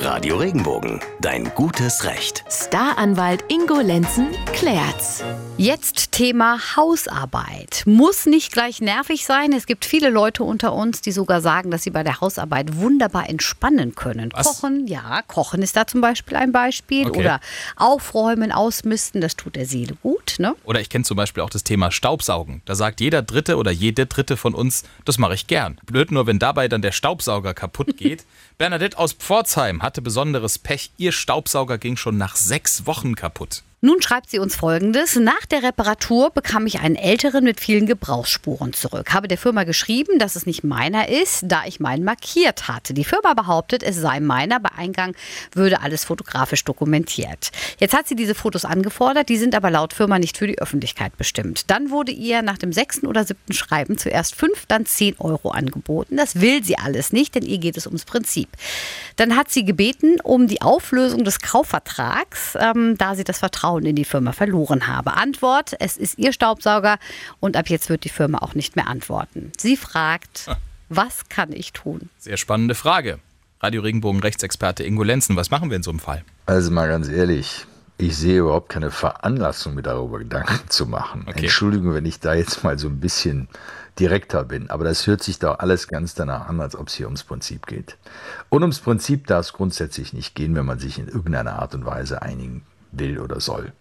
Radio Regenbogen, dein gutes Recht. Staranwalt Ingo Lenzen klärt's. Jetzt Thema Hausarbeit. Muss nicht gleich nervig sein. Es gibt viele Leute unter uns, die sogar sagen, dass sie bei der Hausarbeit wunderbar entspannen können. Was? Kochen, ja, Kochen ist da zum Beispiel ein Beispiel. Okay. Oder Aufräumen, Ausmisten, das tut der Seele gut. Ne? Oder ich kenne zum Beispiel auch das Thema Staubsaugen. Da sagt jeder Dritte oder jede Dritte von uns, das mache ich gern. Blöd nur, wenn dabei dann der Staubsauger kaputt geht. Bernadette aus Pforzheim hatte besonderes Pech. Ihr Staubsauger ging schon nach sechs Wochen kaputt. Nun schreibt sie uns folgendes. Nach der Reparatur bekam ich einen älteren mit vielen Gebrauchsspuren zurück. Habe der Firma geschrieben, dass es nicht meiner ist, da ich meinen markiert hatte. Die Firma behauptet, es sei meiner. Bei Eingang würde alles fotografisch dokumentiert. Jetzt hat sie diese Fotos angefordert, die sind aber laut Firma nicht für die Öffentlichkeit bestimmt. Dann wurde ihr nach dem sechsten oder siebten Schreiben zuerst fünf, dann zehn Euro angeboten. Das will sie alles nicht, denn ihr geht es ums Prinzip. Dann hat sie gebeten um die Auflösung des Kaufvertrags, ähm, da sie das Vertrauen in die Firma verloren habe. Antwort, es ist ihr Staubsauger und ab jetzt wird die Firma auch nicht mehr antworten. Sie fragt, was kann ich tun? Sehr spannende Frage. Radio Regenbogen Rechtsexperte Ingo Lenzen, was machen wir in so einem Fall? Also mal ganz ehrlich, ich sehe überhaupt keine Veranlassung, mir darüber Gedanken zu machen. Okay. Entschuldigung, wenn ich da jetzt mal so ein bisschen direkter bin, aber das hört sich doch alles ganz danach an, als ob es hier ums Prinzip geht. Und ums Prinzip darf es grundsätzlich nicht gehen, wenn man sich in irgendeiner Art und Weise einigen will oder soll.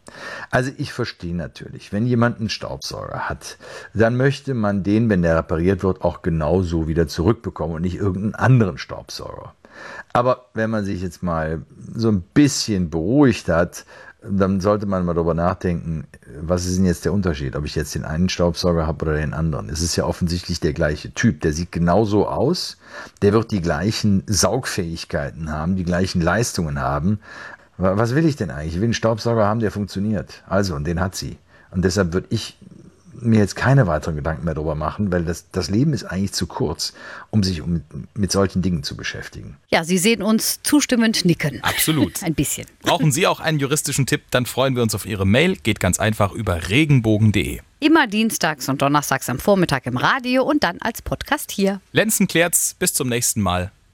Also ich verstehe natürlich, wenn jemand einen Staubsauger hat, dann möchte man den, wenn der repariert wird, auch genauso wieder zurückbekommen und nicht irgendeinen anderen Staubsauger. Aber wenn man sich jetzt mal so ein bisschen beruhigt hat, dann sollte man mal darüber nachdenken, was ist denn jetzt der Unterschied, ob ich jetzt den einen Staubsauger habe oder den anderen. Es ist ja offensichtlich der gleiche Typ, der sieht genauso aus, der wird die gleichen Saugfähigkeiten haben, die gleichen Leistungen haben. Wa- Was will ich denn eigentlich? Ich will einen Staubsauger haben, der funktioniert. Also, und den hat sie. Und deshalb würde ich mir jetzt keine weiteren Gedanken mehr darüber machen, weil das, das Leben ist eigentlich zu kurz, um sich um, mit solchen Dingen zu beschäftigen. Ja, Sie sehen uns zustimmend nicken. Absolut. Ein bisschen. Brauchen Sie auch einen juristischen Tipp? Dann freuen wir uns auf Ihre Mail. Geht ganz einfach über regenbogen.de. Immer dienstags und donnerstags am Vormittag im Radio und dann als Podcast hier. Lenzen klärt's. Bis zum nächsten Mal.